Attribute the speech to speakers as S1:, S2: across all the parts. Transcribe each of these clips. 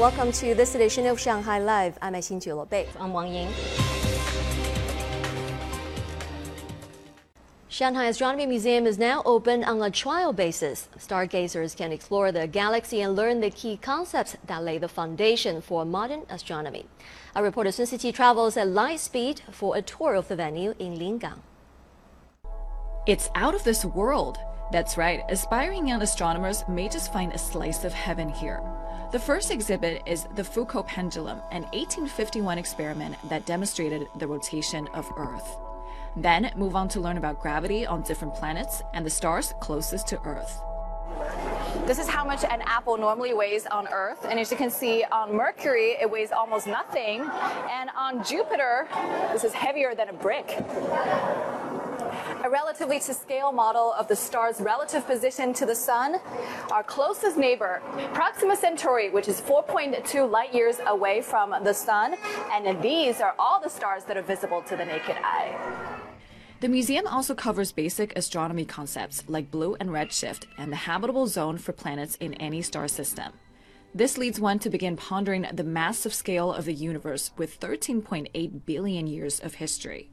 S1: Welcome to this edition of Shanghai Live. I'm Xin Bei.
S2: I'm Wang Ying.
S1: Shanghai Astronomy Museum is now open on a trial basis. Stargazers can explore the galaxy and learn the key concepts that lay the foundation for modern astronomy. Our reporter Sun Siqi travels at light speed for a tour of the venue in Lingang.
S3: It's out of this world. That's right, aspiring young astronomers may just find a slice of heaven here. The first exhibit is the Foucault pendulum, an 1851 experiment that demonstrated the rotation of Earth. Then move on to learn about gravity on different planets and the stars closest to Earth.
S4: This is how much an apple normally weighs on Earth. And as you can see, on Mercury, it weighs almost nothing. And on Jupiter, this is heavier than a brick a relatively to scale model of the star's relative position to the sun. Our closest neighbor, Proxima Centauri, which is 4.2 light years away from the sun. And these are all the stars that are visible to the naked eye.
S3: The museum also covers basic astronomy concepts like blue and redshift and the habitable zone for planets in any star system. This leads one to begin pondering the massive scale of the universe with 13.8 billion years of history.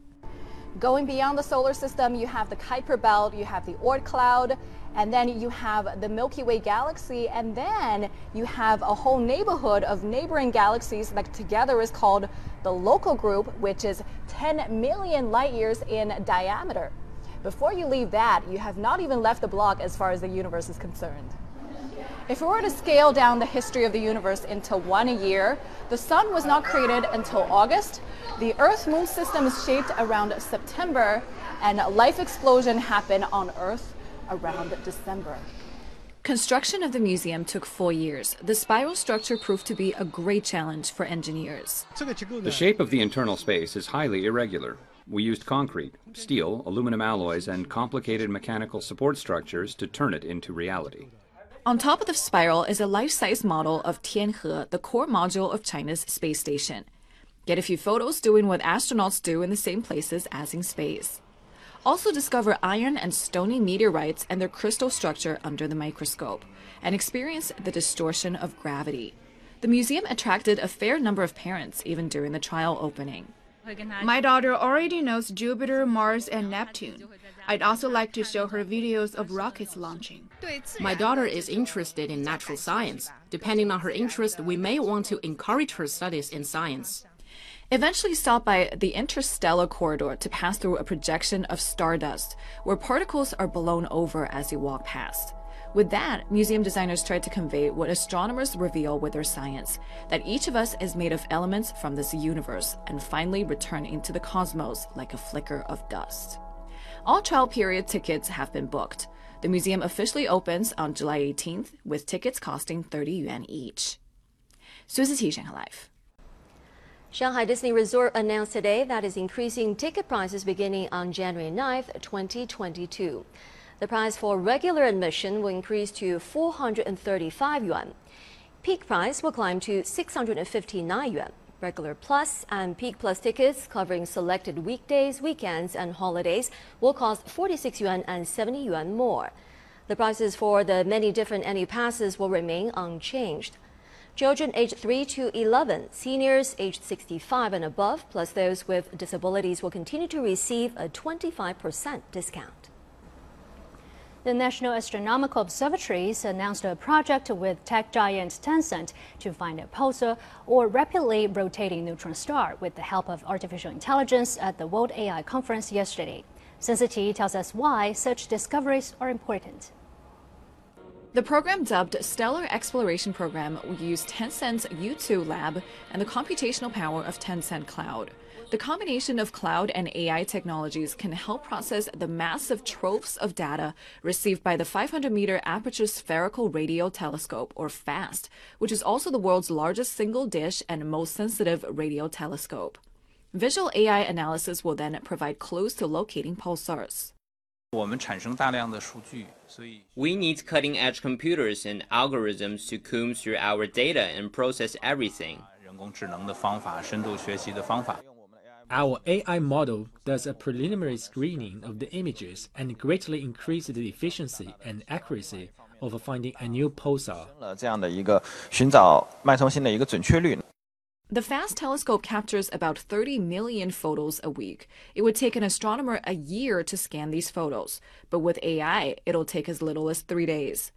S4: Going beyond the solar system, you have the Kuiper Belt, you have the Oort cloud, and then you have the Milky Way galaxy, and then you have a whole neighborhood of neighboring galaxies that together is called the local group, which is 10 million light years in diameter. Before you leave that, you have not even left the block as far as the universe is concerned. If we were to scale down the history of the universe into one a year, the sun was not created until August. The Earth Moon system is shaped around September, and a life explosion happened on Earth around December.
S3: Construction of the museum took four years. The spiral structure proved to be a great challenge for engineers.
S5: The shape of the internal space is highly irregular. We used concrete, steel, aluminum alloys, and complicated mechanical support structures to turn it into reality.
S3: On top of the spiral is a life-size model of Tianhe, the core module of China's space station. Get a few photos doing what astronauts do in the same places as in space. Also discover iron and stony meteorites and their crystal structure under the microscope, and experience the distortion of gravity. The museum attracted a fair number of parents even during the trial opening.
S6: My daughter already knows Jupiter, Mars, and Neptune. I'd also like to show her videos of rockets launching.
S7: My daughter is interested in natural science. Depending on her interest, we may want to encourage her studies in science.
S3: Eventually stop by the interstellar corridor to pass through a projection of stardust, where particles are blown over as you walk past. With that, museum designers tried to convey what astronomers reveal with their science that each of us is made of elements from this universe and finally return into the cosmos like a flicker of dust. All trial period tickets have been booked. The museum officially opens on July 18th with tickets costing 30 yuan each. Sun Siqi Shanghai Live.
S1: Shanghai Disney Resort announced today that it's increasing ticket prices beginning on January 9th, 2022. The price for regular admission will increase to 435 yuan. Peak price will climb to 659 yuan. Regular Plus and Peak Plus tickets covering selected weekdays, weekends, and holidays will cost 46 yuan and 70 yuan more. The prices for the many different annual passes will remain unchanged. Children aged 3 to 11, seniors aged 65 and above, plus those with disabilities will continue to receive a 25% discount.
S2: The National Astronomical Observatories announced a project with tech giant Tencent to find a pulsar or rapidly rotating neutron star with the help of artificial intelligence at the World AI Conference yesterday. Sun Siqi tells us why such discoveries are important.
S3: The program dubbed Stellar Exploration Program will use Tencent's Youtu lab and the computational power of Tencent Cloud. The combination of cloud and AI technologies can help process the massive troves of data received by the 500 meter aperture spherical radio telescope, or FAST, which is also the world's largest single dish and most sensitive radio telescope. Visual AI analysis will then provide clues to locating pulsars.
S8: We need cutting edge computers and algorithms to comb through our data and process everything.
S9: Our AI model does a preliminary screening of the images and greatly increases the efficiency and accuracy of finding a new pulsar.
S3: The FAST telescope captures about 30 million photos a week. It would take an astronomer a year to scan these photos, but with AI, it'll take as little as three days.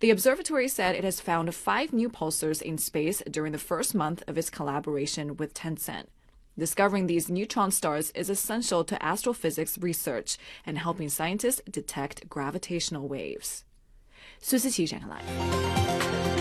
S3: The observatory said it has found five new pulsars in space during the first month of its collaboration with Tencent. Discovering these neutron stars is essential to astrophysics research and helping scientists detect gravitational waves. 苏思琪展开来。